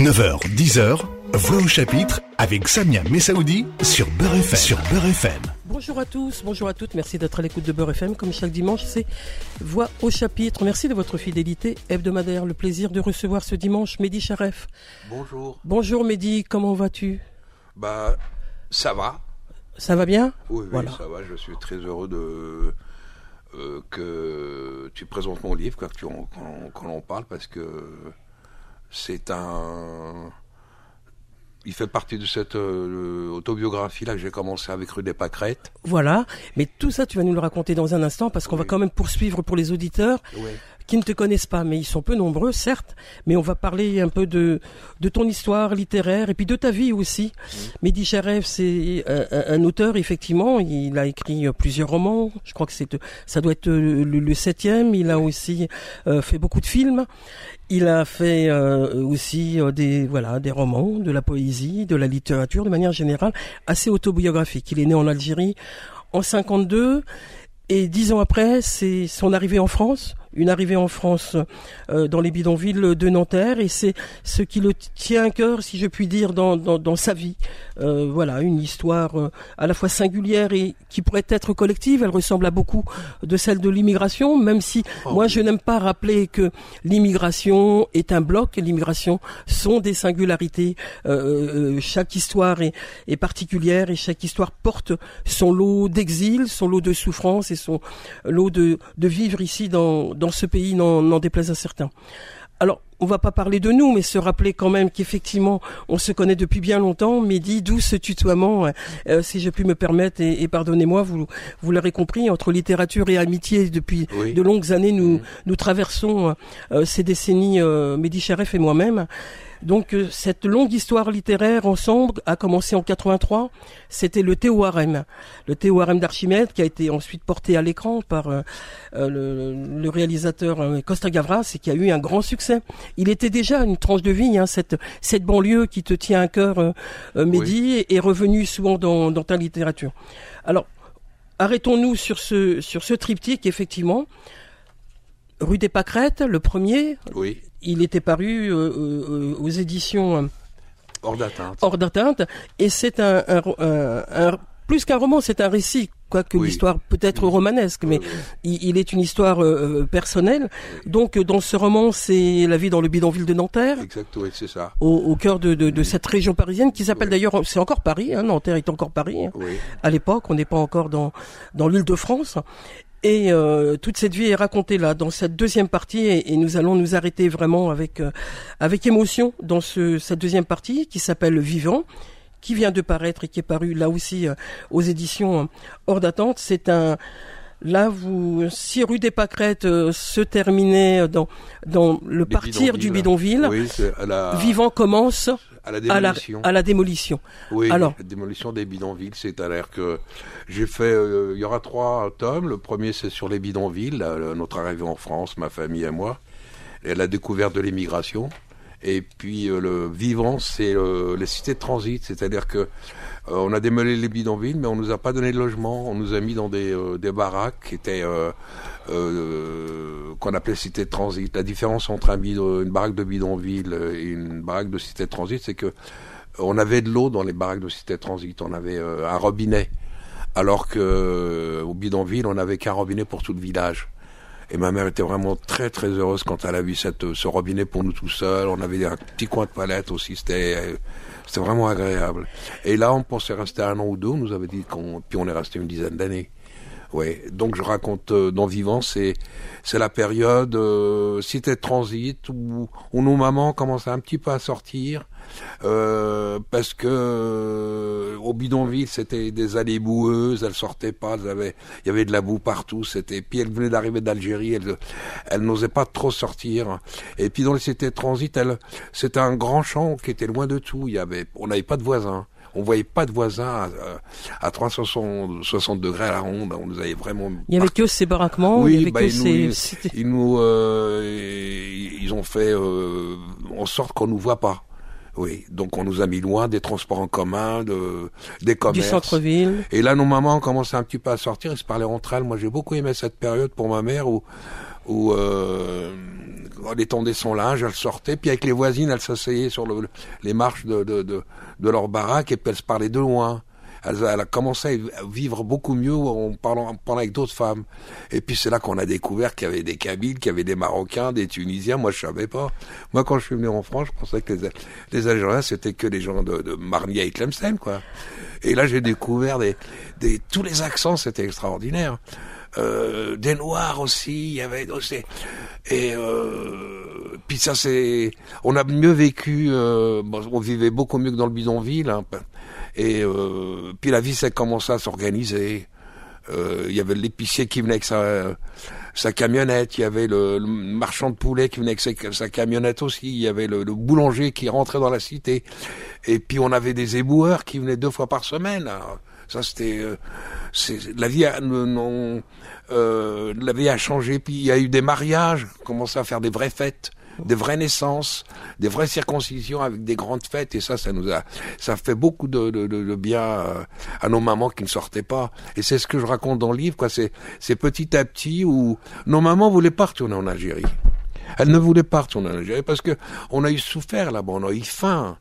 9h, 10h, Voix au chapitre avec Samia Messaoudi sur Beurre FM. Sur Beurre FM. Bonjour à tous, bonjour à toutes, merci d'être à l'écoute de Beurre FM. Comme chaque dimanche, c'est Voix au chapitre. Merci de votre fidélité hebdomadaire. Le plaisir de recevoir ce dimanche Mehdi Charef. Bonjour. Bonjour Mehdi, comment vas-tu? Bah, ça va. Ça va bien? Oui, oui, Voilà. ça va. Je suis très heureux de euh, que tu présentes mon livre, quoi, que tu qu'on en parle, parce que c'est un. Il fait partie de cette euh, autobiographie-là que j'ai commencé avec Rue des Pâquerettes. Voilà, mais tout ça tu vas nous le raconter dans un instant parce qu'on va quand même poursuivre pour les auditeurs Oui. Qui ne te connaissent pas, mais ils sont peu nombreux, certes, mais on va parler un peu de, de ton histoire littéraire et puis de ta vie aussi. Mehdi Charef, c'est un, auteur, effectivement, il a écrit euh, plusieurs romans, je crois que c'est, ça doit être euh, le, le septième, il a aussi euh, fait beaucoup de films, il a fait euh, aussi euh, des, voilà, des romans, de la poésie, de la littérature, de manière générale, assez autobiographique. Il est né en Algérie en 52, et dix ans après, c'est son arrivée en France, une arrivée en France euh, dans les bidonvilles de Nanterre, et c'est ce qui le tient à cœur, si je puis dire, dans, dans, dans sa vie. Euh, voilà, une histoire euh, à la fois singulière et qui pourrait être collective. Elle ressemble à beaucoup de celle de l'immigration, même si Oh, moi je n'aime pas rappeler que l'immigration est un bloc, l'immigration sont des singularités. Euh, euh, chaque histoire est, est particulière et chaque histoire porte son lot d'exil, son lot de souffrance et son lot de, de vivre ici dans, dans ce pays, n'en déplaise à certains. Alors, on va pas parler de nous, mais se rappeler quand même qu'effectivement, on se connaît depuis bien longtemps. Dit d'où ce tutoiement, euh, euh, si je puis me permettre, et, et pardonnez-moi, vous, vous l'aurez compris, entre littérature et amitié depuis Oui. de longues années, nous, nous traversons euh, ces décennies, euh, Mehdi Charef et moi-même. Donc euh, cette longue histoire littéraire ensemble a commencé en 83. C'était le Théorème, le Théorème d'Archimède qui a été ensuite porté à l'écran par euh, euh, le, le réalisateur euh, Costa Gavras et qui a eu un grand succès. Il était déjà une tranche de vie, hein, cette cette banlieue qui te tient à cœur, euh, Mehdi, est revenu souvent dans, dans ta littérature. Alors arrêtons-nous sur ce sur ce triptyque effectivement. Rue des Pâquerettes, le premier, Oui. il était paru euh, euh, aux éditions euh, Hors d'atteinte. Hors d'atteinte, et c'est un, un, un- un- plus qu'un roman, c'est un récit, quoique Oui. l'histoire peut être Oui. romanesque, mais Oui, il, il est une histoire euh, euh, personnelle. Donc euh, dans ce roman, c'est la vie dans le bidonville de Nanterre. Exact, oui, c'est ça. Au, au cœur de, de, de cette région parisienne qui s'appelle d'ailleurs, c'est encore Paris, hein, Nanterre est encore Paris. hein. Oui. À l'époque, on n'est pas encore dans, dans l'île de France. Et euh, toute cette vie est racontée là, dans cette deuxième partie, et, et nous allons nous arrêter vraiment avec euh, avec émotion dans ce, cette deuxième partie qui s'appelle Vivant, qui vient de paraître et qui est paru là aussi euh, aux éditions euh, Hors d'attente. C'est un Là, vous, si rue des Pâquerettes euh, se terminait dans dans le Les partir du bidonville, Oui, la, Vivant commence à la à la, démolition. à la démolition. Oui, Alors. la démolition des bidonvilles, c'est-à-dire que j'ai fait, euh, il y aura trois tomes. Le premier, c'est sur les bidonvilles, là, notre arrivée en France, ma famille et moi, et la découverte de l'immigration. Et puis euh, le vivant, c'est euh, les cités de transit, c'est-à-dire que on a démolé les bidonvilles, mais on nous a pas donné de logement. On nous a mis dans des, des baraques qui étaient euh, euh, qu'on appelait cités de transit. La différence entre une baraque de bidonville et une baraque de cité de transit, c'est que on avait de l'eau dans les baraques de cité de transit. On avait euh, un robinet, alors que euh, au bidonville, on n'avait qu'un robinet pour tout le village. Et ma mère était vraiment très très heureuse quand elle a vu ce robinet pour nous tout seuls. On avait un petit coin de toilette aussi. C'était euh, c'était vraiment agréable. Et là, on pensait rester un an ou deux. On nous avait dit qu'on puis on est resté une dizaine d'années. Ouais, donc je raconte euh, dans Vivant, c'est c'est la période euh, cité de transit où, où nos mamans commençaient un petit peu à sortir euh, parce que euh, au bidonville c'était des allées boueuses, elles sortaient pas, elles avaient, il y avait de la boue partout, c'était puis elles venaient d'arriver d'Algérie, elles elles n'osaient pas trop sortir. Et puis dans les cités de transit, elles, c'était un grand champ qui était loin de tout, il y avait, on n'avait pas de voisins. On voyait pas de voisins à, à 360 60 degrés à la ronde. On nous avait vraiment. Il y avait que ces baraquements, Oui, il y avait bah, que ils nous- ces, ils- c'était- Ils nous, euh, ils ont fait euh, en sorte qu'on nous voit pas. Oui, donc on nous a mis loin des transports en commun, de, des du commerces. centre-ville. Et là, nos mamans ont commencé un petit peu à sortir, ils se parlaient entre elles. Moi, j'ai beaucoup aimé cette période pour ma mère où, où euh, elle étendait son linge, elle sortait, puis avec les voisines, elle s'asseyait sur le, les marches de, leur baraque et puis elle se parlait de loin. Elle, elle, a commencé à vivre beaucoup mieux en parlant, en avec d'autres femmes. Et puis c'est là qu'on a découvert qu'il y avait des Kabyles, qu'il y avait des Marocains, des Tunisiens. Moi, je savais pas. Moi, quand je suis venu en France, je pensais que les, Algériens, c'était que les gens de, de et Tlemcen, quoi. Et là, j'ai découvert des, tous les accents, c'était extraordinaire. Euh, des noirs aussi, il y avait. Et euh, puis ça c'est, on a mieux vécu, euh, on vivait beaucoup mieux que dans le bidonville. Hein, et euh, puis la vie s'est commencé à s'organiser. Euh, il y avait l'épicier qui venait avec sa, sa camionnette, il y avait le, marchand de poulet qui venait avec sa, camionnette aussi, il y avait le, boulanger qui rentrait dans la cité, et puis on avait des éboueurs qui venaient deux fois par semaine. Alors, ça c'était, euh, la vie a, non, euh, la vie a changé. Puis il y a eu des mariages, commencé à faire des vraies fêtes des vraies naissances, des vraies circoncisions avec des grandes fêtes et ça, ça nous a, ça fait beaucoup de, bien euh, à nos mamans qui ne sortaient pas. Et c'est ce que je raconte dans le livre, quoi. C'est, c'est petit à petit où nos mamans voulaient pas retourner en Algérie. Elles ne voulaient pas retourner en Algérie parce que on a eu souffert là-bas, on a eu faim.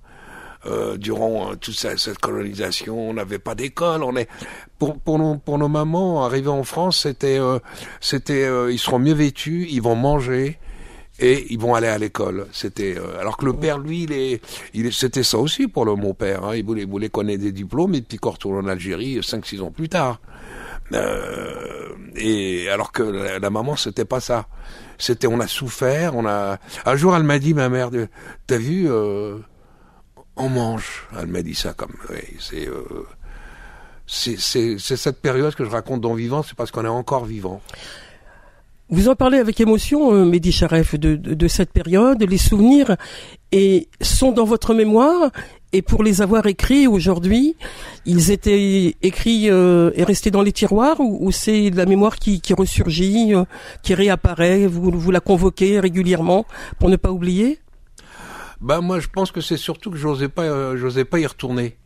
Euh, durant euh, toute cette, colonisation, on n'avait pas d'école. On est pour pour nos pour nos mamans arriver en France, c'était euh, c'était ils seront mieux vêtus, ils vont manger, et ils vont aller à l'école. C'était euh, alors que le père, lui, il est, il c'était ça aussi pour le mon père. Hein. Il voulait, il voulait connaître des diplômes et puis qu'on retourne en Algérie cinq, six ans plus tard. Euh, et alors que la, la maman, c'était pas ça. C'était, on a souffert. On a. Un jour, elle m'a dit, ma mère, t'as vu, euh, on mange. Elle m'a dit ça comme, oui, c'est. Euh, cette période que je raconte dans Vivant, c'est parce qu'on est encore vivant. Vous en parlez avec émotion, euh, Mehdi Charef, de, de, de, cette période, les souvenirs et sont dans votre mémoire. Et pour les avoir écrits aujourd'hui, ils étaient écrits euh, et restés dans les tiroirs ou, ou c'est la mémoire qui, qui ressurgit, euh, qui réapparaît, vous, vous la convoquez régulièrement pour ne pas oublier? Ben moi, je pense que c'est surtout que j'osais pas, euh, j'osais pas y retourner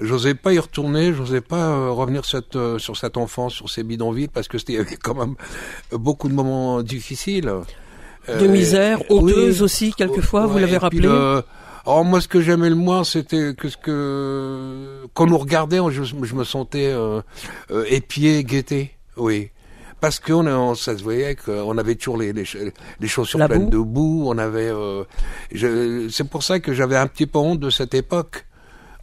j'osais pas y retourner, j'osais pas euh, revenir cette, euh, sur cette enfance, sur ces bidonvilles, parce que c'était quand même beaucoup de moments difficiles. De misère, honteuse oui, aussi, quelquefois, ouais, vous l'avez rappelé. Le, alors moi, ce que j'aimais le moins, c'était que ce que quand nous regardait, je, je me sentais épié, guetté, oui. Parce qu'on on, ça se voyait qu'on avait toujours les, les, les chaussures La pleines boue. de boue, on avait. Euh, c'est pour ça que j'avais un petit peu honte de cette époque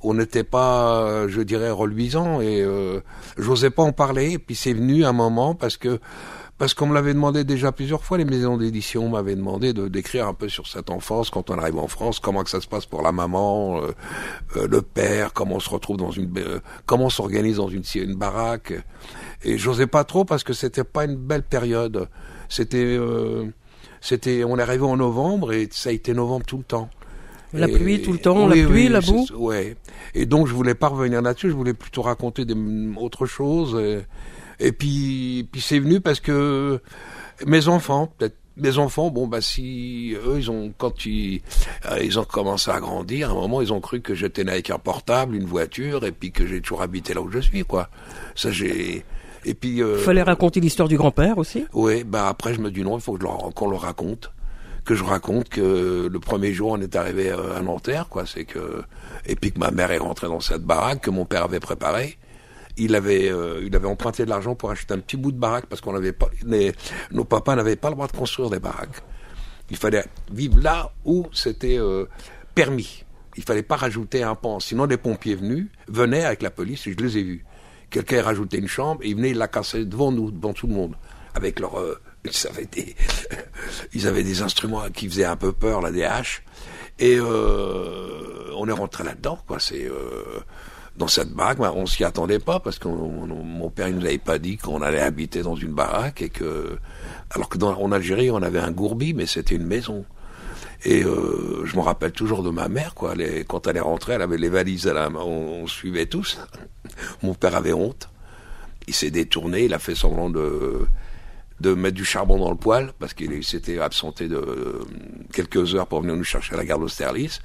on n'était pas, je dirais, reluisant et euh, j'osais pas en parler. Et puis c'est venu un moment parce que parce qu'on me l'avait demandé déjà plusieurs fois, les maisons d'édition m'avaient demandé de d'écrire un peu sur cette enfance quand on arrive en France, comment que ça se passe pour la maman, euh, euh, le père, comment on se retrouve dans une, euh, comment on s'organise dans une, une baraque. Et j'osais pas trop parce que c'était pas une belle période. C'était, euh, c'était, on est arrivé en novembre et ça a été novembre tout le temps. La et, pluie tout le temps, oui, la pluie, oui, la boue. Ouais. Et donc je voulais pas revenir là-dessus, je voulais plutôt raconter des, autre chose. Et, et puis, puis c'est venu parce que mes enfants, peut-être mes enfants, bon bah si eux ils ont quand ils euh, ils ont commencé à grandir, à un moment ils ont cru que j'étais né avec un portable, une voiture, et puis que j'ai toujours habité là où je suis quoi. Ça j'ai et puis. Euh, Fallait raconter l'histoire du grand-père aussi. Oui, bah après je me dis non, il faut qu'on le raconte que je raconte que le premier jour on est arrivé à Nanterre, quoi. C'est que et puis que ma mère est rentrée dans cette baraque que mon père avait préparée. Il avait, euh, il avait emprunté de l'argent pour acheter un petit bout de baraque parce qu'on n'avait pas, les, nos papas n'avaient pas le droit de construire des baraques. Il fallait vivre là où c'était euh, permis. Il fallait pas rajouter un pan. Sinon, des pompiers venus venaient avec la police et je les ai vus. Quelqu'un a rajouté une chambre et ils venaient la casser devant nous, devant tout le monde, avec leur euh, ils avaient des, ils avaient des instruments qui faisaient un peu peur, des haches. Et euh, on est rentré là-dedans, quoi. C'est euh, dans cette baraque, on s'y attendait pas parce que mon père il nous avait pas dit qu'on allait habiter dans une baraque et que, alors que dans, en Algérie on avait un gourbi, mais c'était une maison. Et euh, je me rappelle toujours de ma mère, quoi. Est, quand elle est rentrée, elle avait les valises à la main, on, on suivait tous. Mon père avait honte. Il s'est détourné, il a fait semblant de de mettre du charbon dans le poêle parce qu'il s'était absenté de euh, quelques heures pour venir nous chercher à la gare d'Austerlitz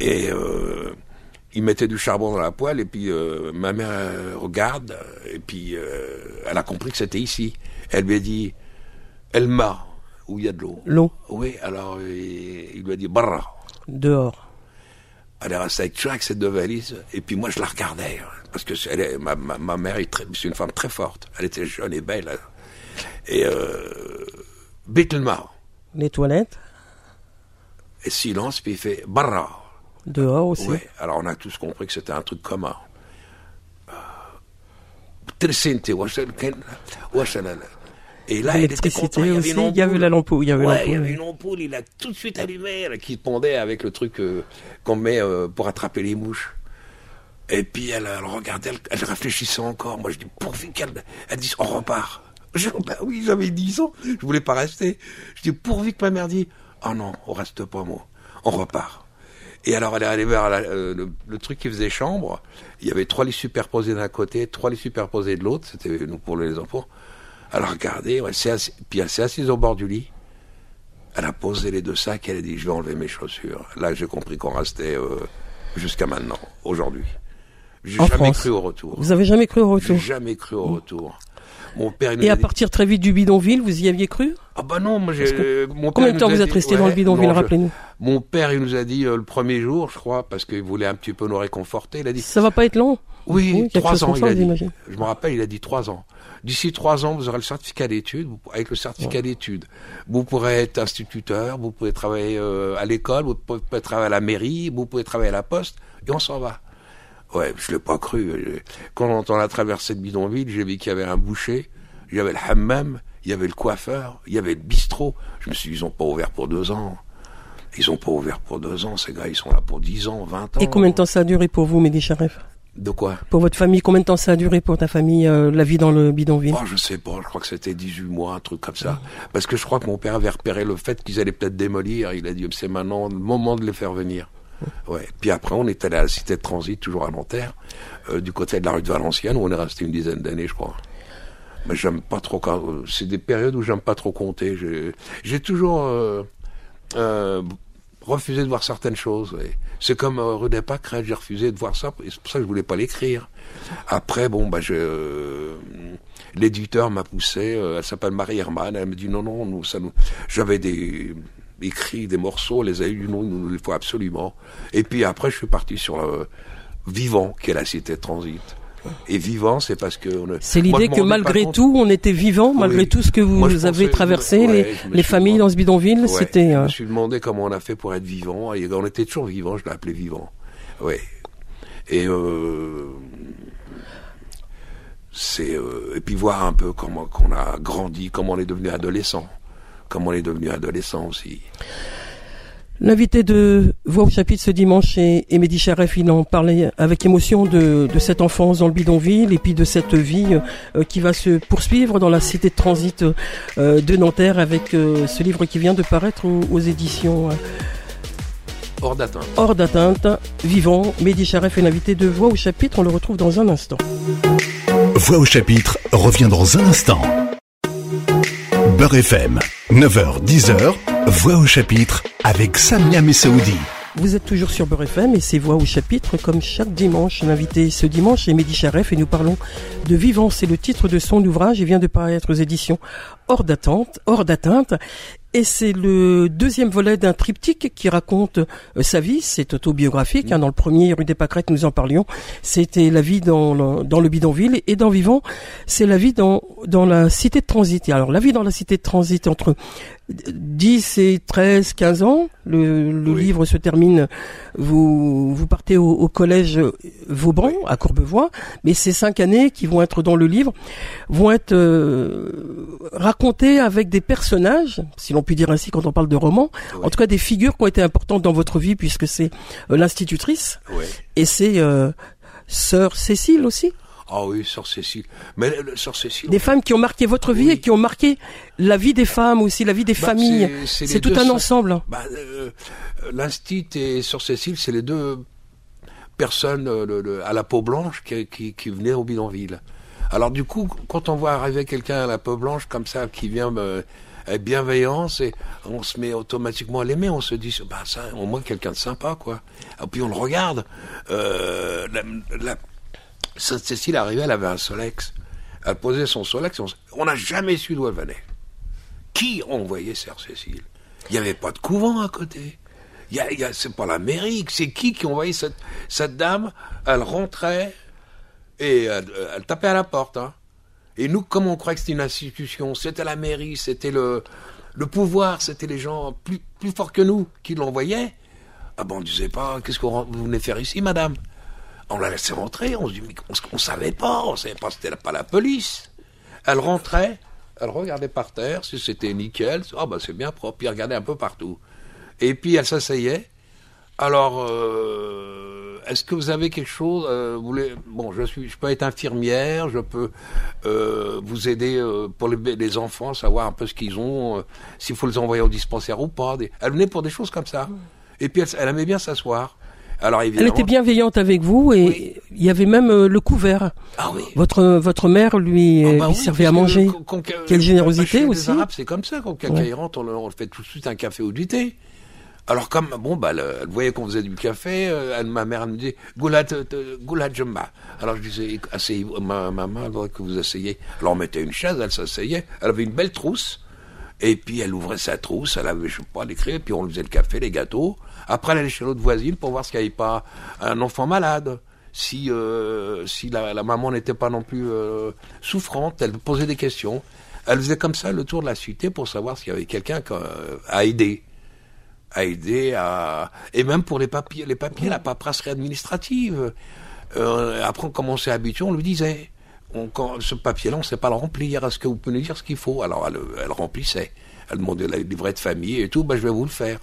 et euh, il mettait du charbon dans la poêle et puis euh, ma mère regarde et puis euh, elle a compris que c'était ici. Elle lui a dit, elle m'a, où il y a de l'eau. L'eau, Oui, alors il, il lui a dit barra. dehors. Elle est restée avec, avec ses deux valises, et puis moi je la regardais, hein, parce que c'est- elle est, ma, ma, ma mère c'est une femme très forte, elle était jeune et belle, hein. et euh, Les toilettes, et silence, puis il fait barra. dehors aussi. Ouais, alors on a tous compris que c'était un truc commun. Euh, ken- washalala. Et là, il était L'électricité content, il y avait aussi, une il y avait la lampe, il y avait Ouais, il y avait une ampoule, il a tout de suite allumé, là, qui pondait avec le truc euh, qu'on met euh, pour attraper les mouches. Et puis elle, elle regardait, elle, elle réfléchissait encore. Moi je dis, pourvu qu'elle elle dise, on repart. Je, bah oui, j'avais 10 ans, je voulais pas rester. Je dis, pourvu que ma mère dit, oh non, on reste pas, moi, on repart. Et alors elle est allée vers la- euh, le, le truc qui faisait chambre. Il y avait trois lits superposés d'un côté, trois lits superposés de l'autre. C'était nous pour les enfants. Elle a regardé, elle s'est assis- puis elle s'est assise au bord du lit. Elle a posé les deux sacs, elle a dit, je vais enlever mes chaussures. Là, j'ai compris qu'on restait euh, jusqu'à maintenant, aujourd'hui. J'ai jamais France. cru au retour. Vous avez jamais cru au J'ai retour jamais cru au retour. Mon père, Et à dit- partir très vite du bidonville, vous y aviez cru? Ah bah non, moi j'ai... Mon Combien père de temps vous êtes dit- resté dans le bidonville, je- rappelez-nous Mon père, il nous a dit euh, le premier jour, je crois, parce qu'il voulait un petit peu nous réconforter, il a dit... Ça va pas être long? Oui, trois ans, il ça, a dit. Je me rappelle, il a dit trois ans. D'ici trois ans, vous aurez le certificat d'études. Vous- Avec le certificat d'études, vous pourrez être instituteur, vous pouvez travailler euh, à l'école, vous pouvez travailler à la mairie, vous pouvez travailler à la poste, et on s'en va. Ouais, je l'ai pas cru. Euh, Quand on a traversé le bidonville, j'ai vu qu'il y avait un boucher, il y avait le hammam, il y avait le coiffeur, il y avait le bistrot. Je me suis dit, ils ont pas ouvert pour deux ans. Ils ont pas ouvert pour deux ans, ces gars, ils sont là pour dix ans, vingt ans. Et combien de temps ça a duré pour vous, Mehdi Charef De quoi Pour votre famille, combien de temps ça a duré pour ta famille, euh, la vie dans le bidonville? Oh, je sais pas, je crois que c'était 18 mois, un truc comme ça. Parce que je crois que mon père avait repéré le fait qu'ils allaient peut-être démolir. Il a dit, c'est maintenant le moment de les faire venir. Ouais. Puis après, on est allé à la cité de transit, toujours à Nanterre, euh, du côté de la rue de Valenciennes, où on est resté une dizaine d'années, je crois. Mais j'aime pas trop euh, c'est des périodes où j'aime pas trop compter. J'ai, toujours, euh, refusé de voir certaines choses. C'est comme euh, des Pâques, j'ai refusé de voir ça, et c'est pour ça que je voulais pas l'écrire. Après, bon, bah, je, euh, l'éditeur m'a poussé, euh, elle s'appelle Marie Herman, elle me dit non, non, nous, ça nous, j'avais des, écrit des morceaux, les a eu, non, il nous les faut absolument. Et puis après, je suis parti sur le Vivant, qui est la cité de transit. Et Vivant, c'est parce que... C'est l'idée que malgré tout, on était vivant, malgré Oui. tout ce que vous Moi, avez pensais- traversé, ouais, les, familles demandé- dans ce bidonville, Ouais, c'était... Je euh, me suis demandé comment on a fait pour être vivant. Et on était toujours vivant, je l'ai appelé vivant. Ouais. Et euh, c'est euh, et puis voir un peu comment qu'on a grandi, comment on est devenu adolescent, comment on est devenu adolescent aussi. L'invité de Voix au chapitre ce dimanche est Mehdi Charef. Il en parlait avec émotion de, de cette enfance dans le bidonville et puis de cette vie euh, qui va se poursuivre dans la cité de transit euh, de Nanterre avec euh, ce livre qui vient de paraître aux, aux éditions Hors d'atteinte. Hors d'atteinte, Vivant. Mehdi Charef est l'invité de Voix au chapitre. On le retrouve dans un instant. Voix au chapitre revient dans un instant. Beurre FM, 9h, 10h, Voix au chapitre avec Samia Messaoudi. Vous êtes toujours sur Beurre FM et c'est Voix au chapitre comme chaque dimanche. L'invité ce dimanche est Mehdi Charef et nous parlons de Vivant. C'est le titre de son ouvrage. Il vient de paraître aux éditions Hors d'atteinte. Hors d'atteinte. Et c'est le deuxième volet d'un triptyque qui raconte euh, sa vie. C'est autobiographique. hein. Dans le premier, rue des Pâquerettes, nous en parlions. C'était la vie dans le, dans le bidonville. Et dans Vivant, c'est la vie dans, dans la cité de transit. Et alors, la vie dans la cité de transit entre 10 et 13, 15 ans. Le, le Oui. livre se termine. Vous, vous partez au, au collège Vauban, à Courbevoie. Mais ces cinq années qui vont être dans le livre vont être euh, racontées avec des personnages, si l'on peut dire ainsi quand on parle de romans. Oui. En tout cas, des figures qui ont été importantes dans votre vie puisque c'est euh, l'institutrice et c'est euh, sœur Cécile aussi. Ah oui, sœur Cécile. Mais le- le- sœur Cécile. Des femmes qui ont marqué votre vie Oui. et qui ont marqué la vie des femmes aussi, la vie des Bah, familles. c'est- tout un ensemble. Bah, euh, L'Instit et Sœur Cécile, c'est les deux personnes euh, le- le- à la peau blanche qui, qui, qui venaient au bidonville. Alors du coup, quand on voit arriver quelqu'un à la peau blanche comme ça, qui vient euh, avec bienveillance, et on se met automatiquement à l'aimer, on se dit, bah ça, au moins quelqu'un de sympa, quoi. Et puis on le regarde. Euh, la, la- Cécile arrivait, elle avait un Solex. Elle posait son Solex, on n'a jamais su d'où elle venait qui envoyait Sœur Cécile? Il n'y avait pas de couvent à côté. Y a, y a- c'est pas la mairie, c'est qui qui envoyait cette, dame? Elle rentrait et elle, tapait à la porte. Hein. Et nous, comme on croyait que c'était une institution, c'était la mairie, c'était le, le pouvoir, c'était les gens plus, plus forts que nous qui l'envoyaient. Ah ben on disait pas, qu'est-ce que vous venez faire ici, madame? On la laissait rentrer, on se dit, mais on, on savait pas, on savait pas, c'était pas la police. Elle rentrait, elle regardait par terre, si c'était nickel, ah ben c'est bien propre, puis elle regardait un peu partout. Et puis elle s'asseyait. Alors, euh, est-ce que vous avez quelque chose euh, vous voulez, Bon, je suis, je peux être infirmière, je peux euh, vous aider pour les, les enfants, savoir un peu ce qu'ils ont, s'il faut les envoyer au dispensaire ou pas. Des- Elle venait pour des choses comme ça. Et puis elle, elle aimait bien s'asseoir. Alors Elle était bienveillante avec vous et Oui. il y avait même euh, le couvert. Ah oui. Votre votre mère lui, Ah euh, bah lui oui, servait à manger. quand- Quelle générosité chez les aussi. Arabes, c'est comme ça. Quand quelqu'un Ouais. on, on fait tout de suite un café ou du thé. Alors comme bon bah elle, elle voyait qu'on faisait du café, euh, elle, ma mère elle me disait Goulat euh, Goulat Jumba. Alors je disais asseyez ma maman que vous asseyez. Alors on mettait une chaise, elle s'asseyait. Elle avait une belle trousse. Et puis elle ouvrait sa trousse, elle avait je sais pas l'écrire, puis on lui faisait le café, les gâteaux. Après elle allait chez l'autre voisine pour voir s'il n'y avait pas un enfant malade. Si euh, si la, maman n'était pas non plus euh, souffrante, elle posait des questions. Elle faisait comme ça le tour de la cité pour savoir s'il y avait quelqu'un qu'à- à aider à aider à et même pour les papiers les papiers la paperasserie administrative euh, après on commençait à on lui disait ce papier là on sait pas le remplir. Est-ce que vous pouvez nous dire ce qu'il faut? Alors elle, elle remplissait. Elle demandait le livret de famille et tout. Ben je vais vous le faire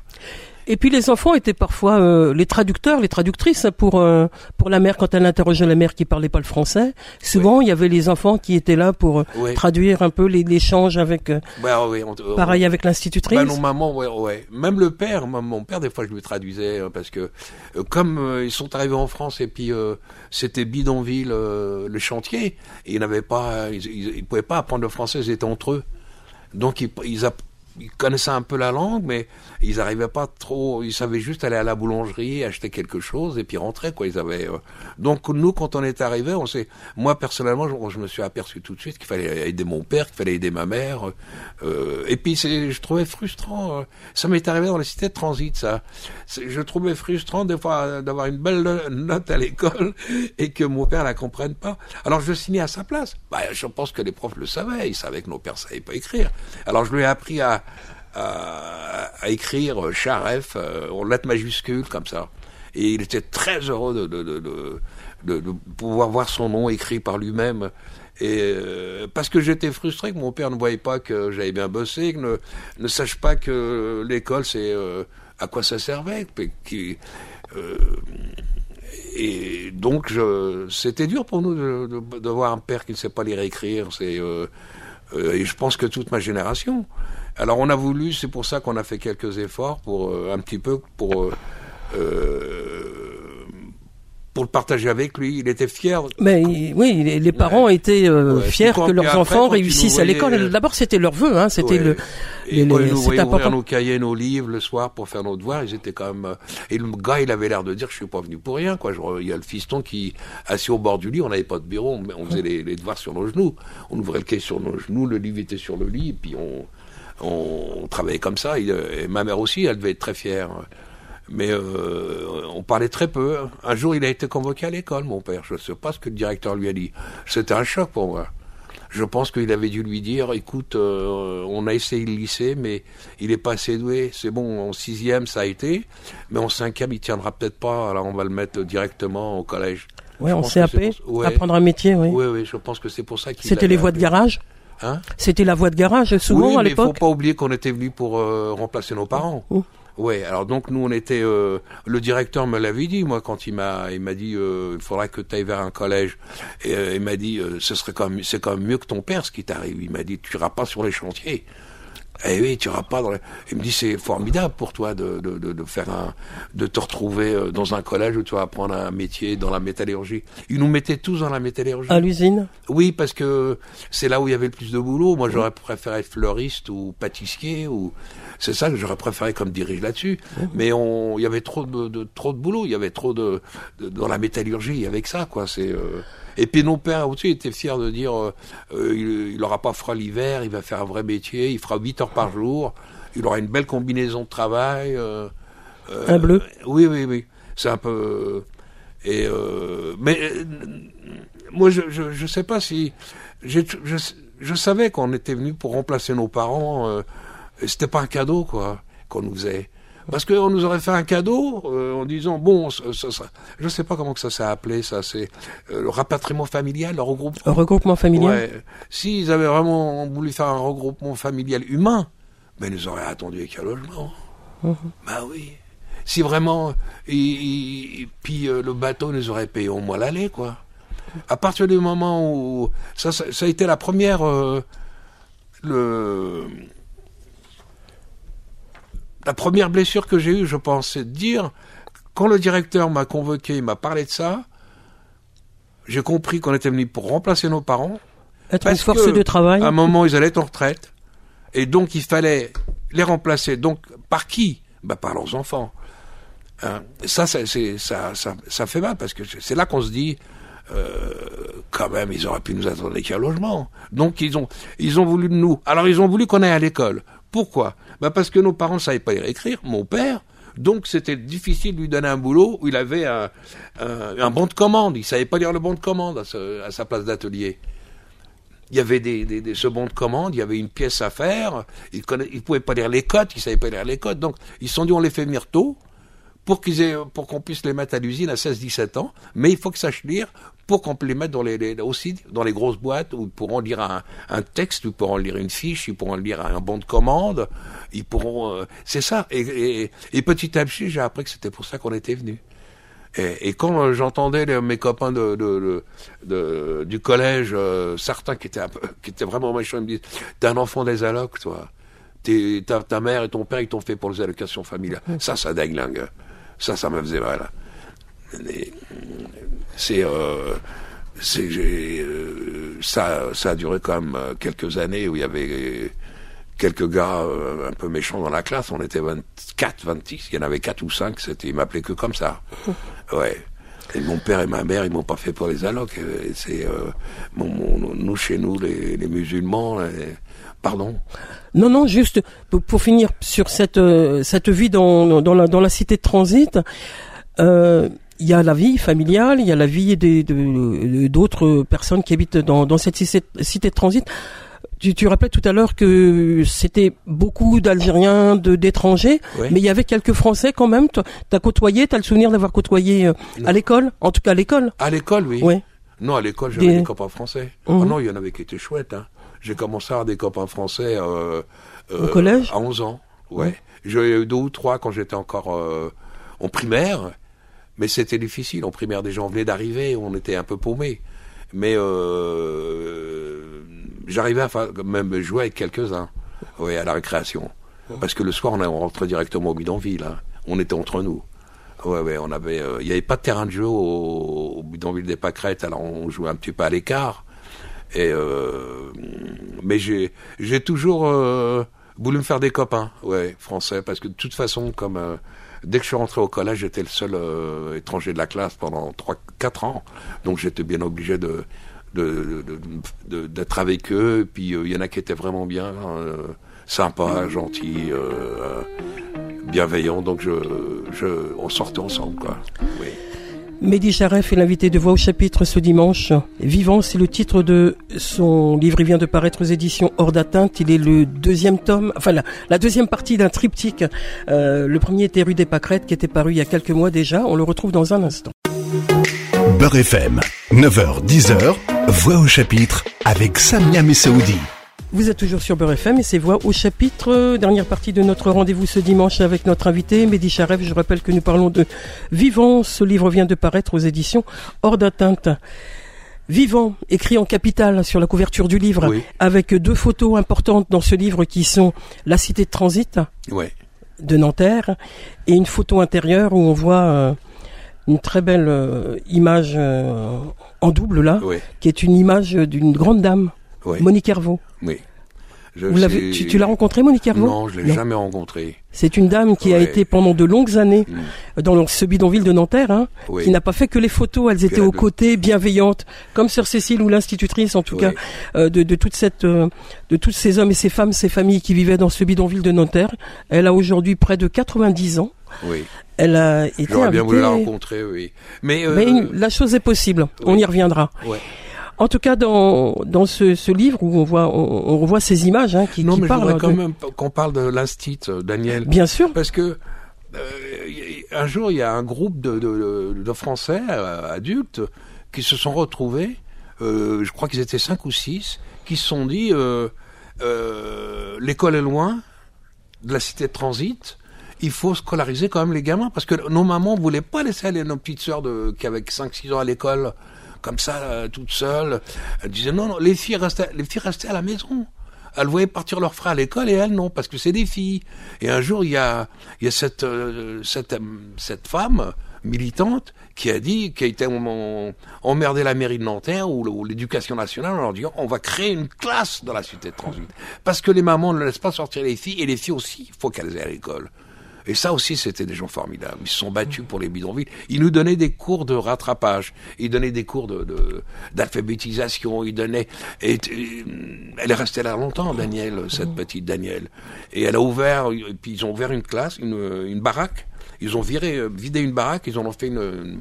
Et puis les enfants étaient parfois euh, les traducteurs, les traductrices pour euh, pour la mère quand elle interrogeait la mère qui parlait pas le français. Souvent il y avait les enfants qui étaient là pour euh, Oui. traduire un peu l'échange avec euh, Ben, oui, on- on- pareil avec l'institutrice. Ben non, maman, ouais, ouais. Même le père, mon- mon père, des fois, je lui traduisais euh, parce que euh, comme euh, ils sont arrivés en France et puis euh, c'était bidonville euh, le chantier, et ils n'avaient pas, ils, ils, ils pouvaient pas apprendre le français, ils étaient entre eux. Donc ils, ils, ils connaissaient un peu la langue, mais ils arrivaient pas trop. Ils savaient juste aller à la boulangerie, acheter quelque chose et puis rentrer. Quoi, ils avaient. euh, Donc nous, quand on est arrivé, on s'est. Moi personnellement, je, je me suis aperçu tout de suite qu'il fallait aider mon père, qu'il fallait aider ma mère. euh, et puis c'est, je trouvais frustrant. euh, Ça m'est arrivé dans les cités de transit, ça. Je trouvais frustrant des fois euh, d'avoir une belle no- note à l'école et que mon père la comprenne pas. Alors je signais à sa place. Bah, je pense que les profs le savaient. Ils savaient que nos pères savaient pas écrire. Alors je lui ai appris à, à, écrire Charef euh, en lettres majuscules comme ça. Et il était très heureux de, pouvoir voir son nom écrit par lui-même. Et euh, parce que j'étais frustré que mon père ne voyait pas que j'avais bien bossé, que ne, ne sache pas que l'école c'est euh, à quoi ça servait. et donc c'était dur pour nous de, de, voir un père qui ne sait pas lire et écrire. C'est et je pense que toute ma génération. Alors on a voulu, c'est pour ça qu'on a fait quelques efforts pour euh, un petit peu pour euh, euh, pour le partager avec lui. Il était fier. Mais il- oui, les, les parents Ouais. étaient euh, Ouais, fiers que leurs après, enfants réussissent à l'école. D'abord, c'était leur vœu, hein, c'était Ouais. le. Et les- nous ouvrir important. nos cahiers, nos livres le soir pour faire nos devoirs, ils étaient quand même. Et le gars, il avait l'air de dire, je suis pas venu pour rien, quoi. Il y a le fiston qui, assis au bord du lit, on n'avait pas de bureau, on, on faisait les, les devoirs sur nos genoux. On ouvrait le cahier sur nos genoux, le livre était sur le lit, et puis on, on, travaillait comme ça. Et ma mère aussi, elle devait être très fière. Mais euh, on parlait très peu. Un jour, il a été convoqué à l'école, mon père. Je ne sais pas ce que le directeur lui a dit. C'était un choc pour moi. Je pense qu'il avait dû lui dire, écoute, euh, on a essayé le lycée, mais il est pas assez doué. C'est bon, en sixième, ça a été, mais en cinquième, il tiendra peut-être pas. Alors, on va le mettre directement au collège. Ouais, Je en CAP, ouais. apprendre un métier, oui. Oui, oui, je pense que c'est pour ça qu'il. C'était les voies de garage. Hein C'était la voie de garage souvent oui, à mais il faut l'époque. pas oublier qu'on était venu pour euh, remplacer nos parents. Oh. Ouais, alors donc nous on était euh, le directeur me l'avait dit moi quand il m'a il m'a dit euh, il faudra que tu ailles vers un collège et euh, il m'a dit euh, ce serait quand même c'est quand même mieux que ton père ce qui t'arrive. Il m'a dit tu iras pas sur les chantiers. Eh oui, tu iras pas dans les... Il me dit c'est formidable pour toi de, de, de, de faire un de te retrouver euh, dans un collège où tu vas apprendre un métier dans la métallurgie. Ils nous mettaient tous dans la métallurgie. À l'usine? Oui, parce que c'est là où il y avait le plus de boulot. Moi, j'aurais préféré être fleuriste ou pâtissier ou c'est ça que j'aurais préféré comme dirige là-dessus. Mais on, il y avait trop de, de- trop de boulot. Il y avait trop de, de- dans la métallurgie avec ça, quoi. C'est euh, Et père aussi était fier de dire, euh, euh, il, il aura pas froid l'hiver, il va faire un vrai métier, il fera 8 heures par jour, il aura une belle combinaison de travail. euh, euh, Un bleu Oui, oui, oui. C'est un peu. Et euh, mais moi, je, je je sais pas si je, je savais qu'on était venu pour remplacer nos parents. Et c'était pas un cadeau quoi qu'on nous faisait. Parce qu'on nous aurait fait un cadeau euh, en disant bon, ça, ça, ça- je sais pas comment que ça s'est appelé, ça c'est euh, le rapatriement familial, le regroupement. Un regroupement familial Ouais. S'ils avaient vraiment voulu faire un regroupement familial humain, ben ils nous auraient attendu avec un logement. Bah oui. Si vraiment, il- puis euh, le bateau nous aurait payé au moins l'aller, quoi. À partir du moment où ça, ça, a été la première, le, la première blessure que j'ai eue, je pense, c'est de dire quand le directeur m'a convoqué, il m'a parlé de ça, j'ai compris qu'on était venu pour remplacer nos parents. Être Parce force que, de travail À un moment, ils allaient être en retraite. Et donc, il fallait les remplacer. Donc, par qui? Bah, Par leurs enfants. Hein. ça, ça, c'est- ça, ça, ça fait mal parce que c'est là qu'on se dit, euh, quand même, ils auraient pu nous attendre avec un logement. Donc, ils ont, ils ont voulu de nous. Alors, ils ont voulu qu'on aille à l'école. Pourquoi? Bah, Parce que nos parents ne savaient pas lire et écrire, mon père. Donc, c'était difficile de lui donner un boulot où il avait un, bon de commande. Il savait pas lire le bon de commande à, sa place d'atelier. Il y avait des, des, ce bon de commande, il y avait une pièce à faire. Ils ne ils pouvaient pas lire les codes, ils savaient pas lire les codes. Donc, ils se sont dit, on les fait pour qu'ils aient, pour qu'on puisse les mettre à l'usine à 16-17 ans. Mais il faut qu'ils sachent lire pour qu'on les mettre dans les, les- aussi dans les grosses boîtes où ils pourront lire un, un texte, ils pourront lire une fiche, ils pourront lire un bon de commande, ils pourront, euh, c'est ça. Et, et, et petit à petit, j'ai appris que c'était pour ça qu'on était venu. Et, et quand j'entendais mes copains de, de, de- de- du collège, euh, certains qui étaient, un peu, qui étaient vraiment méchants, ils me disent T'es un enfant des allocs, toi. T'es- ta, ta mère et ton père, ils t'ont fait pour les allocations familiales. Ça, ça déglingue. Ça, ça me faisait mal. C'est. Euh, euh, ça, ça a duré quand même euh, quelques années où il y avait quelques gars un peu méchants dans la classe. On était 24, 26. Il y en avait 4 ou 5. C'était, ils m'appelaient que comme ça. Ouais. Et mon père et ma mère, ils m'ont pas fait pour les allocs. C'est euh, mon, mon- nous chez nous, les, les musulmans. les- Pardon. Non, non, juste pour, pour finir sur cette euh, cette vie dans dans la dans la cité de transit. euh, il y a la vie familiale, il y a la vie des de- d'autres personnes qui habitent dans dans cette cité, cité de transit. Tu, tu rappelais tout à l'heure que c'était beaucoup d'Algériens, de d'étrangers, Oui. mais il y avait quelques Français quand même. Toi, T'as côtoyé, t'as le souvenir d'avoir côtoyé euh, à l'école, en tout cas à l'école. À l'école, oui. Ouais. Non, à l'école, j'avais Des- des copains français. Mhm. Oh non, il y en avait qui étaient chouettes. Hein. J'ai commencé à avoir des copains français euh, Au collège à 11 ans. Ouais. J'ai eu deux ou trois quand j'étais encore euh, en primaire, mais c'était difficile. En primaire, des gens venaient d'arriver, on était un peu paumés. Mais euh, j'arrivais à faire- même jouer avec quelques-uns, ouais, à la récréation. Parce que le soir, on on rentrait directement au bidonville. Hein. On était entre nous. Ouais, ouais, on avait, euh, il n'y avait pas de terrain de jeu au, au bidonville des Pâquerettes, alors on jouait un petit peu à l'écart. Et euh, mais j'ai, j'ai toujours euh, voulu me faire des copains, ouais, français, parce que de toute façon, comme euh, dès que je suis rentré au collège, j'étais le seul euh, étranger de la classe pendant trois, quatre ans, donc j'étais bien obligé de de, de- d'être avec eux. Et puis euh, il y en a qui étaient vraiment bien, euh, sympas, gentils. Bienveillants, donc je, je, on sortait ensemble, quoi. Oui. Mehdi Charef est l'invité de Voix au chapitre ce dimanche. Vivant, c'est le titre de son livre. Il vient de paraître aux éditions Hors d'atteinte. Il est le deuxième tome, enfin la, deuxième partie d'un triptyque. Euh, le premier était Rue des Pâquerettes, qui était paru il y a quelques mois déjà. On le retrouve dans un instant. Beurre FM, 9h, 10h, Voix au chapitre avec Samia Messaoudi. Vous êtes toujours sur Beurre FM et c'est Voix au chapitre, euh, dernière partie de notre rendez-vous ce dimanche avec notre invité, Mehdi Charef. Je rappelle que nous parlons de Vivant. Ce livre vient de paraître aux éditions Hors d'atteinte. Vivant, écrit en capital sur la couverture du livre, Oui. avec deux photos importantes dans ce livre qui sont la cité de transit Ouais. de Nanterre et une photo intérieure où on voit euh, une très belle euh, image en double là, Ouais. qui est une image d'une grande dame, Monique Hervaux. Oui. Je Vous l'avez, sais- tu, tu l'as rencontré, Monique Hervaux Non, je l'ai Non. jamais rencontré. C'est une dame qui a été pendant de longues années Mm. dans ce bidonville de Nanterre, hein, Oui. qui n'a pas fait que les photos. Elles étaient aux de- côtés, bienveillantes, comme Sœur Cécile ou l'institutrice, en tout Oui. cas, euh, de, de toute cette, euh, de tous ces hommes et ces femmes, ces familles qui vivaient dans ce bidonville de Nanterre. Elle a aujourd'hui près de 90 ans. Oui. Elle a été J'aurais bien voulu la rencontrer, oui. Mais, euh, Mais la chose est possible. On y reviendra. ouais. En tout cas, dans dans ce, ce livre où on voit on, on revoit ces images hein, qui, non, qui mais je parlent. voudrais quand de- même qu'on parle de l'instit, euh, Daniel. Bien sûr. Parce que euh, un jour, il y a un groupe de, de, de Français euh, adultes qui se sont retrouvés, euh, je crois qu'ils étaient cinq ou six, qui se sont dit l'école est loin de la cité de transit. Il faut scolariser quand même les gamins parce que nos mamans voulaient pas laisser aller nos petites sœurs de, qui avaient 5-6 ans à l'école comme ça toutes seules. Elles disaient non non les filles restaient les filles restaient à la maison. Elles voyaient partir leurs frères à l'école et elles non parce que c'est des filles. Et un jour il y a il y a cette euh, cette euh, cette femme militante qui a dit qui a été em- emmerdé la mairie de Nanterre ou l'éducation nationale en leur disant on va créer une classe dans la cité de transit parce que les mamans ne laissent pas sortir les filles et les filles aussi il faut qu'elles aient à l'école. Et ça aussi, c'était des gens formidables. Ils se sont battus pour les bidonvilles. Ils nous donnaient des cours de rattrapage. Ils donnaient des cours de, d'alphabétisation. Ils donnaient. Et, et, elle est restée là longtemps, Danielle, cette petite Danielle. Et elle a ouvert. Et puis ils ont ouvert une classe, une, une baraque. Ils ont viré, euh, vidé une baraque. Ils en ont fait une, une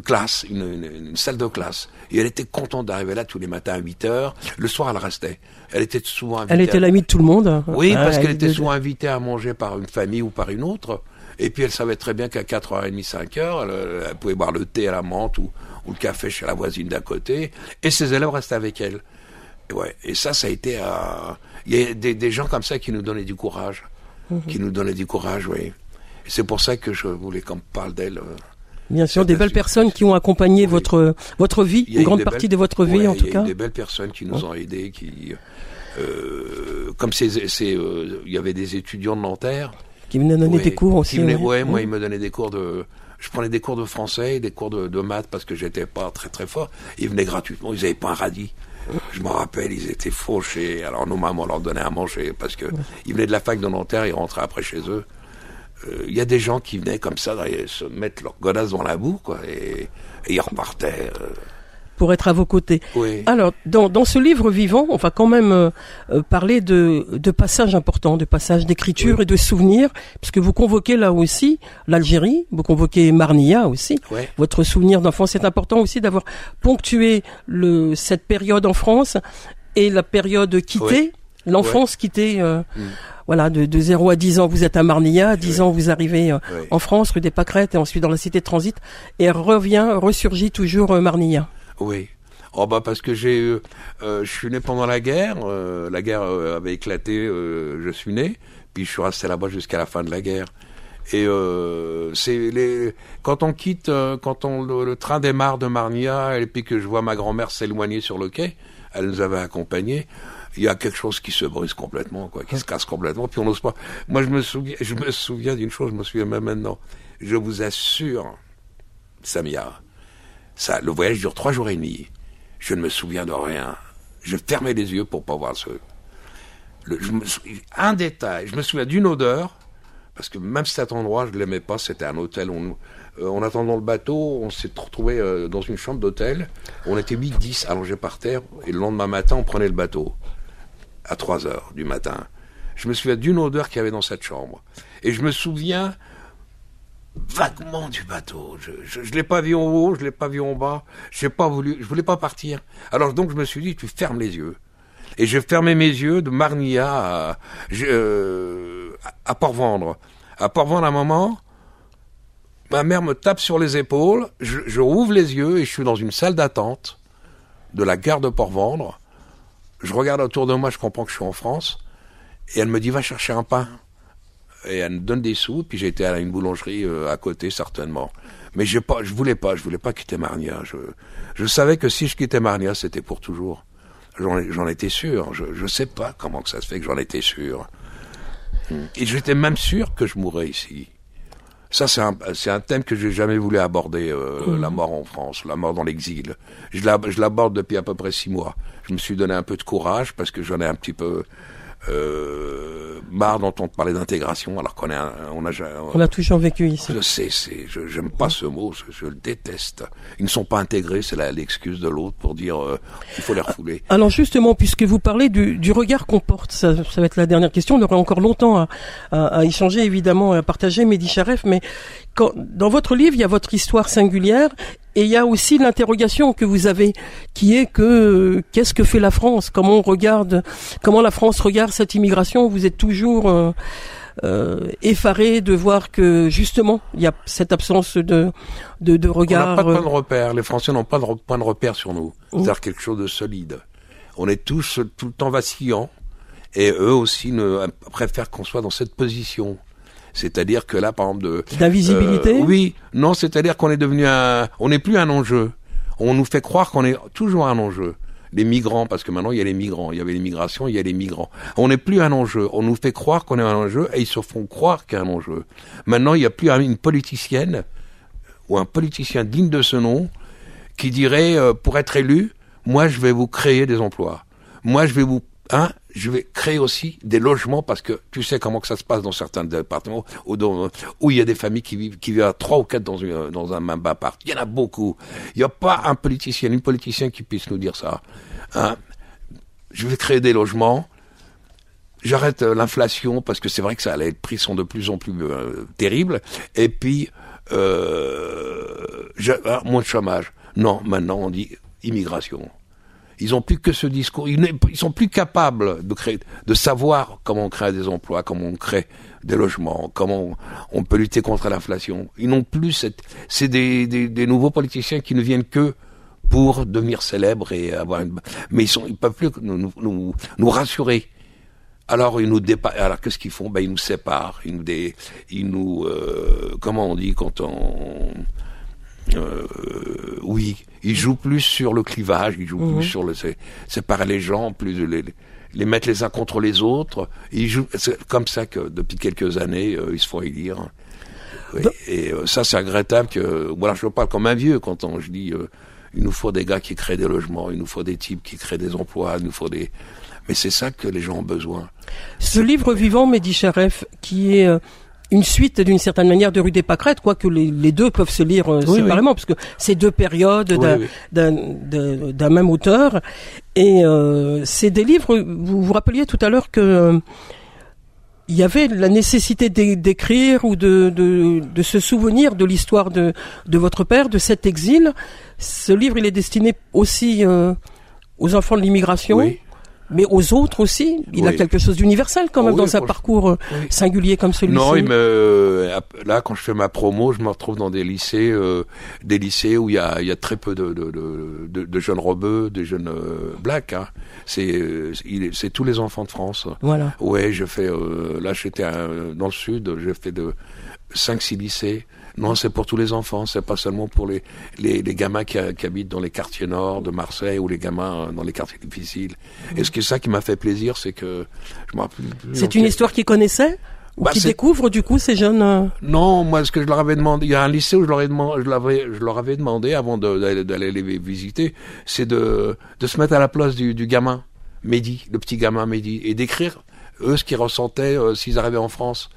classe, une, une- une salle de classe. Et elle était contente d'arriver là tous les matins à 8 heures. Le soir, elle restait. Elle était souvent invitée. Elle était l'amie de tout le monde. oui, Ah, parce qu'elle elle- était souvent invitée à manger par une famille ou par une autre. Et puis elle savait très bien qu'à 4h30, 5h, elle, elle pouvait boire le thé à la menthe ou, ou le café chez la voisine d'à côté. Et ses élèves restaient avec elle. Et, ouais, et ça, ça a été... euh, Il y a des, des gens comme ça qui nous donnaient du courage. Mhm. Qui nous donnaient du courage, oui. Et c'est pour ça que je voulais qu'on parle d'elle. euh. Bien sûr, des belles personnes qui ont accompagné Oui. votre votre vie, Il y une grande partie belles- de votre vie Ouais, en il y tout a eu cas. des belles personnes qui nous ont aidés, qui... euh, comme c'est, euh, il y avait des étudiants de Nanterre Qui venaient donner Ouais, des cours aussi. venaient- ouais. moi, Mm. il me donnait des cours de. Je prenais des cours de français, des cours de, de maths parce que j'étais pas très très fort. Ils venaient gratuitement, ils avaient pas un radis. Je me rappelle, ils étaient fauchés. Alors nos mamans leur donnaient à manger parce que ils venaient de la fac de Nanterre, ils rentraient après chez eux. Euh, Il y a des gens qui venaient comme ça, se mettre leur godasse dans la boue, quoi, et, et ils repartaient. euh. pour être à vos côtés. oui. Alors, dans, dans ce livre vivant, on va quand même euh, euh, parler de, de passages importants, de passages d'écriture et de souvenirs, puisque vous convoquez là aussi l'Algérie, vous convoquez Marnia aussi. Ouais. Votre souvenir d'enfance, c'est important aussi d'avoir ponctué le, cette période en France et la période quittée, Ouais. l'enfance quittée. euh, Mm. Voilà, de, de 0 à 10 ans, vous êtes à Marnia, à 10 Ouais. ans, vous arrivez euh, Ouais. en France, rue des Pâquerettes, et ensuite dans la cité de transit, et revient, ressurgit toujours euh, Marnia. Oui. Oh bah parce que j'ai, euh, je suis né pendant la guerre. la guerre avait éclaté. je suis né. Puis je suis resté là-bas jusqu'à la fin de la guerre. Et euh, c'est les quand on quitte, euh, quand on le, le train démarre de Marnia et puis que je vois ma grand-mère s'éloigner sur le quai, elle nous avait accompagnés. Il y a quelque chose qui se brise complètement, quoi, qui se casse complètement. Puis on n'ose pas. Moi, je me souviens, je me souviens d'une chose. Je me souviens même maintenant. Je vous assure, Samia, ça, le voyage dure trois jours et demi. Je ne me souviens de rien. Je fermais les yeux pour pas voir ce. Un détail. Je me souviens d'une odeur, parce que même cet endroit, je l'aimais pas. C'était un hôtel. On, euh, en attendant le bateau, on s'est retrouvé euh, dans une chambre d'hôtel. On était 8-10 allongés par terre. Et le lendemain matin, on prenait le bateau à 3 heures du matin. Je me souviens d'une odeur qu'il y avait dans cette chambre. Et je me souviens vaguement du bateau. Je, je l'ai pas vu en haut, je l'ai pas vu en bas. J'ai pas voulu, je voulais pas partir. Alors donc je me suis dit, tu fermes les yeux. Et j'ai fermé mes yeux de Marnia euh, à Port-Vendre. À Port-Vendre, à un moment, ma mère me tape sur les épaules, je, je rouvre les yeux et je suis dans une salle d'attente de la gare de Port-Vendre. Je regarde autour de moi, je comprends que je suis en France. Et elle me dit, va chercher un pain et elle me donne des sous. Puis j'étais à une boulangerie euh, à côté certainement. Mais pas, je voulais pas, je voulais pas quitter Marnia. Je, savais que si je quittais Marnia, c'était pour toujours. J'en, j'en étais sûr. Je, je sais pas comment que ça se fait que j'en étais sûr. Et j'étais même sûr que je mourrais ici. Ça, c'est un, c'est un thème que j'ai jamais voulu aborder, euh, la mort en France, la mort dans l'exil. Je, la- je l'aborde depuis à peu près six mois. Je me suis donné un peu de courage parce que j'en ai un petit peu, euh, marre d'entendre parler d'intégration alors qu'on est un- on a On a toujours vécu ici. je sais c'est je j'aime pas ce mot je, je le déteste ils ne sont pas intégrés c'est l'excuse de l'autre pour dire euh, il faut les refouler Alors justement, puisque vous parlez du, du regard qu'on porte, ça, ça va être la dernière question. On aura encore longtemps à, à- à échanger, évidemment, à partager, Mehdi Charef. Mais quand, dans votre livre, il y a votre histoire singulière et il y a aussi l'interrogation que vous avez, qui est que euh, qu'est-ce que fait la France? Comment on regarde Comment la France regarde cette immigration? Vous êtes toujours euh, euh, effaré de voir que justement, il y a cette absence de de, de on n'a regard. pas de euh, point de repère. Les Français n'ont pas de point de repère sur nous. C'est-à-dire quelque chose de solide. On est tous euh, tout le temps vacillants et eux aussi ne, préfèrent qu'on soit dans cette position c'est-à-dire que là par exemple de D'invisibilité Euh, Oui, non, c'est-à-dire qu'on est devenu un, on n'est plus un enjeu. On nous fait croire qu'on est toujours un enjeu. Les migrants, parce que maintenant il y a les migrants, il y avait l'immigration, il y a les migrants. On n'est plus un enjeu. On nous fait croire qu'on est un enjeu et ils se font croire qu'il y a un enjeu. Maintenant, il n'y a plus un- une politicienne ou un politicien digne de ce nom qui dirait euh, pour être élu, moi je vais vous créer des emplois. Moi je vais vous hein, je vais créer aussi des logements parce que tu sais comment que ça se passe dans certains départements où, il y a des familles qui vivent qui vivent à trois ou quatre dans un même appart. Il y en a beaucoup. Il n'y a pas un politicien, une politicienne qui puisse nous dire ça. Hein. Je vais créer des logements. J'arrête euh, l'inflation parce que c'est vrai que les prix sont de plus en plus euh, terribles. Et puis, euh, ah, moins de chômage. Non, maintenant on dit immigration. Ils ont plus que ce discours. Ils, ils sont plus capables de créer, de savoir comment on crée des emplois, comment on crée des logements, comment on, peut lutter contre l'inflation. Ils n'ont plus cette. C'est des, nouveaux politiciens qui ne viennent que pour devenir célèbres et avoir une. Mais ils sont, ils peuvent plus nous, nous rassurer. Alors ils nous dépa... Alors qu'est-ce qu'ils font? Ben ils nous séparent. Ils nous dé... ils nous euh, comment on dit quand on euh, oui, ils jouent plus sur le clivage, ils jouent Mhm. plus sur le sé- séparer les gens, plus les, les mettre les uns contre les autres. Ils jouent c'est comme ça que depuis quelques années euh, ils se font élire. Oui, Et euh, ça c'est regrettable que voilà je parle comme un vieux quand on, je dis euh, il nous faut des gars qui créent des logements, il nous faut des types qui créent des emplois, il nous faut des mais c'est ça que les gens ont besoin. Ce livre vivant, Mehdi Charef, qui est euh, une suite d'une certaine manière de Rue des Pâquerettes, quoique les, les deux peuvent se lire euh, Oui, séparément, parce que c'est deux périodes Oui, d'un, oui. d'un, d'un- d'un même auteur. Et euh, c'est des livres, vous vous rappeliez tout à l'heure que euh, il y avait la nécessité d'é- d'écrire ou de, de, de se souvenir de l'histoire de, de votre père, de cet exil. Ce livre, il est destiné aussi euh, aux enfants de l'immigration. Oui. Mais aux autres aussi, il a quelque chose d'universel quand Oh même oui, dans un parcours euh, Oui. singulier comme celui-ci. Non, il me là quand je fais ma promo, je me retrouve dans des lycées, euh, des lycées où il y a, il y a très peu de, de, de, de, jeunes jeunes euh, blacks. Hein. C'est euh, tous les enfants de France. Voilà. Ouais, je fais euh, là j'étais euh, dans le sud, j'ai fait de 5 6 lycées. Non, c'est pour tous les enfants, c'est pas seulement pour les les, les gamins qui, qui habitent dans les quartiers nord de Marseille ou les gamins euh, dans les quartiers difficiles. Et ce qui est ça qui m'a fait plaisir, c'est que je me rappelle C'est une histoire qu'ils connaissaient ou Bah, qui découvrent du coup ces jeunes. euh, non, moi, ce que je leur avais demandé, il y a un lycée où je leur, ai demandé, je leur avais demandé avant d'aller les visiter, c'est de, de se mettre à la place du, du gamin, Mehdi, le petit gamin Mehdi, et d'écrire eux ce qu'ils ressentaient euh, s'ils arrivaient en France.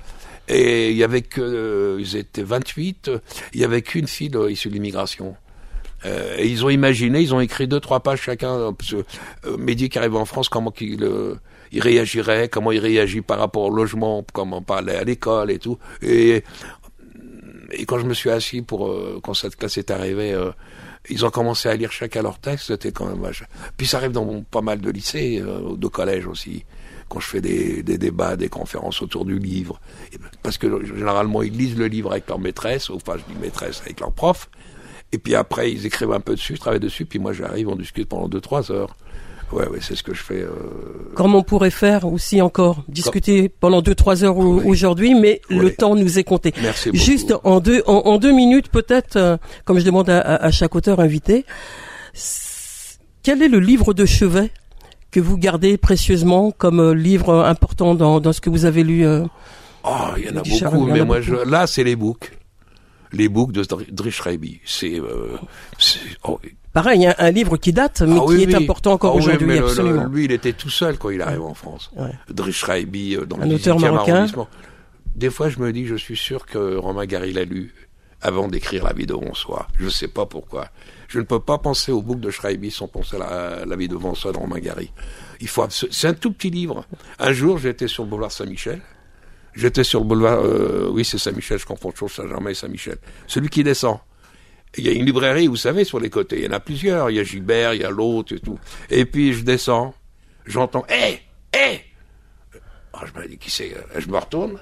Et il y avait que, euh, ils étaient 28, euh, il y avait qu'une fille issue de l'immigration. Euh, et ils ont imaginé, ils ont écrit deux, trois pages chacun. euh, Parce que, euh, Mehdi qui en France, comment euh, il réagirait, comment il réagit par rapport au logement, comment parler à l'école et tout. Et, et quand je me suis assis pour quand cette classe est arrivée, ils ont commencé à lire chacun leur texte. C'était quand même. Puis ça arrive dans pas mal de lycées, de collèges aussi. Quand je fais des, des débats, des conférences autour du livre, Et parce que généralement ils lisent le livre avec leur maîtresse, ou enfin je dis maîtresse avec leur prof, et puis après, ils écrivent un peu dessus, je travaille dessus, puis moi j'arrive, on discute pendant 2-3 heures. Ouais, ouais, c'est ce que je fais. Euh... Comme on pourrait faire aussi encore discuter pendant deux trois heures Oui. aujourd'hui, mais Oui. le temps nous est compté. Merci beaucoup. Juste en deux en, en deux minutes peut-être, euh, comme je demande à, à- chaque auteur invité, quel est le livre de chevet que vous gardez précieusement comme euh, livre euh, important dans, dans ce que vous avez lu Oh, il y en a Richard, beaucoup, en mais a moi, beaucoup. je, là, c'est les books. Les boucs de Drish Raby. C'est, euh, oh, Pareil, un, un livre qui date, mais ah qui oui, est oui. important encore Ah aujourd'hui, le- lui, il était tout seul quand il arrive en France. Ouais. Drish Raby, euh, dans Un le auteur 18e marocain. Des fois, je me dis, je suis sûr que Romain Gary l'a lu avant d'écrire La vie de François. Je sais pas pourquoi. Je ne peux pas penser au bouc de Schreiby sans penser à la, vie de François de Romain Gary. Il faut C'est un tout petit livre. Un jour, j'étais sur le boulevard Saint-Michel. J'étais sur le boulevard, euh, oui, c'est Saint-Michel, je confonds toujours Saint-Germain et Saint-Michel. Celui qui descend. Il y a une librairie, vous savez, sur les côtés. Il y en a plusieurs. Il y a Gilbert, il y a l'autre et tout. Et puis, je descends. J'entends, hé, hé! Alors, je me dis, qui c'est? Je me retourne.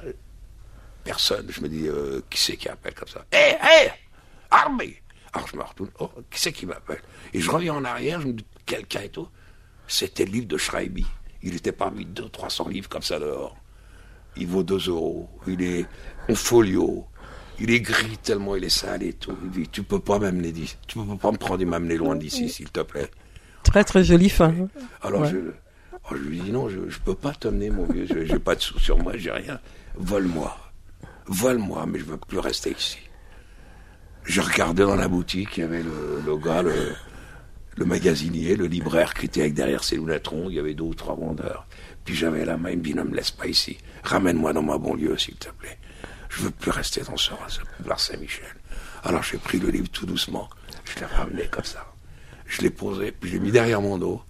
Personne. Je me dis, euh, qui c'est qui appelle comme ça? Hé, hé! Armée! Alors, je me retourne. Oh, qui c'est qui m'appelle? Et je reviens en arrière. Je me dis, quelqu'un et tout. C'était le livre de Schreiby. Il était parmi 200, 300 livres comme ça dehors. Il vaut 2 euros. Il est en folio. Il est gris tellement il est sale et tout. Il dit, tu peux pas m'amener d'ici. Tu peux pas me prendre et m'amener loin d'ici, s'il te plaît. Très très joli fin. Alors Ouais. je, oh, je lui dis non, je, je peux pas t'emmener, mon vieux. Je- J'ai pas de sous sur moi, j'ai rien. Vole-moi. Vole-moi, mais je veux plus rester ici. Je regardais dans la boutique, il y avait le, gars, le, magasinier, le libraire qui était avec derrière ses rondes, il y avait deux ou trois vendeurs. Puis j'avais la main, il me dit, ne me laisse pas ici. Ramène-moi dans ma banlieue, s'il te plaît. Je veux plus rester dans ce ce boulevard Saint-Michel. Alors j'ai pris le livre tout doucement, je l'ai ramené comme ça. Je l'ai posé, puis je l'ai mis derrière mon dos.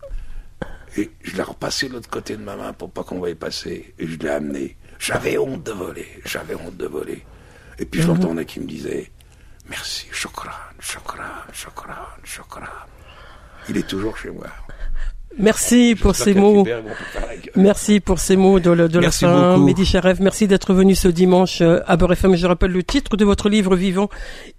Et je l'ai repassé de l'autre côté de ma main pour pas qu'on voie passer. Et je l'ai amené. J'avais honte de voler. J'avais honte de voler. Et puis je l'entendais qui me disait Merci, Chokran, Chokran, Chokran, Chokran. Il est toujours chez moi. Merci pour ces mots. Merci pour ces mots de, la- de la Merci fin, beaucoup. Mehdi Charev. Merci d'être venu ce dimanche euh, à Beurre FM. Je rappelle le titre de votre livre vivant.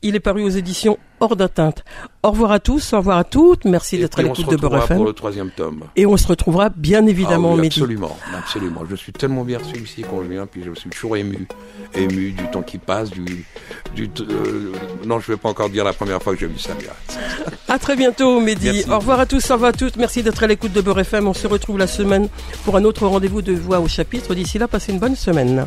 Il est paru aux éditions Hors d'atteinte. Au revoir à tous, au revoir à toutes. Merci d'être à l'écoute de Beurre pour le troisième tome. Et on se retrouvera bien évidemment, Ah oui, Mehdi. absolument, absolument. Je suis tellement bien reçu ici quand je viens, puis je suis toujours ému, ému du temps qui passe, du, du euh, non, je vais pas encore dire la première fois que j'ai vu Samia. À très bientôt, Mehdi. Merci. Au revoir à tous, au revoir à toutes. Merci d'être à l'écoute de Beurre FM. On se retrouve la semaine pour un autre rendez-vous de voix au chapitre. D'ici là, passez une bonne semaine.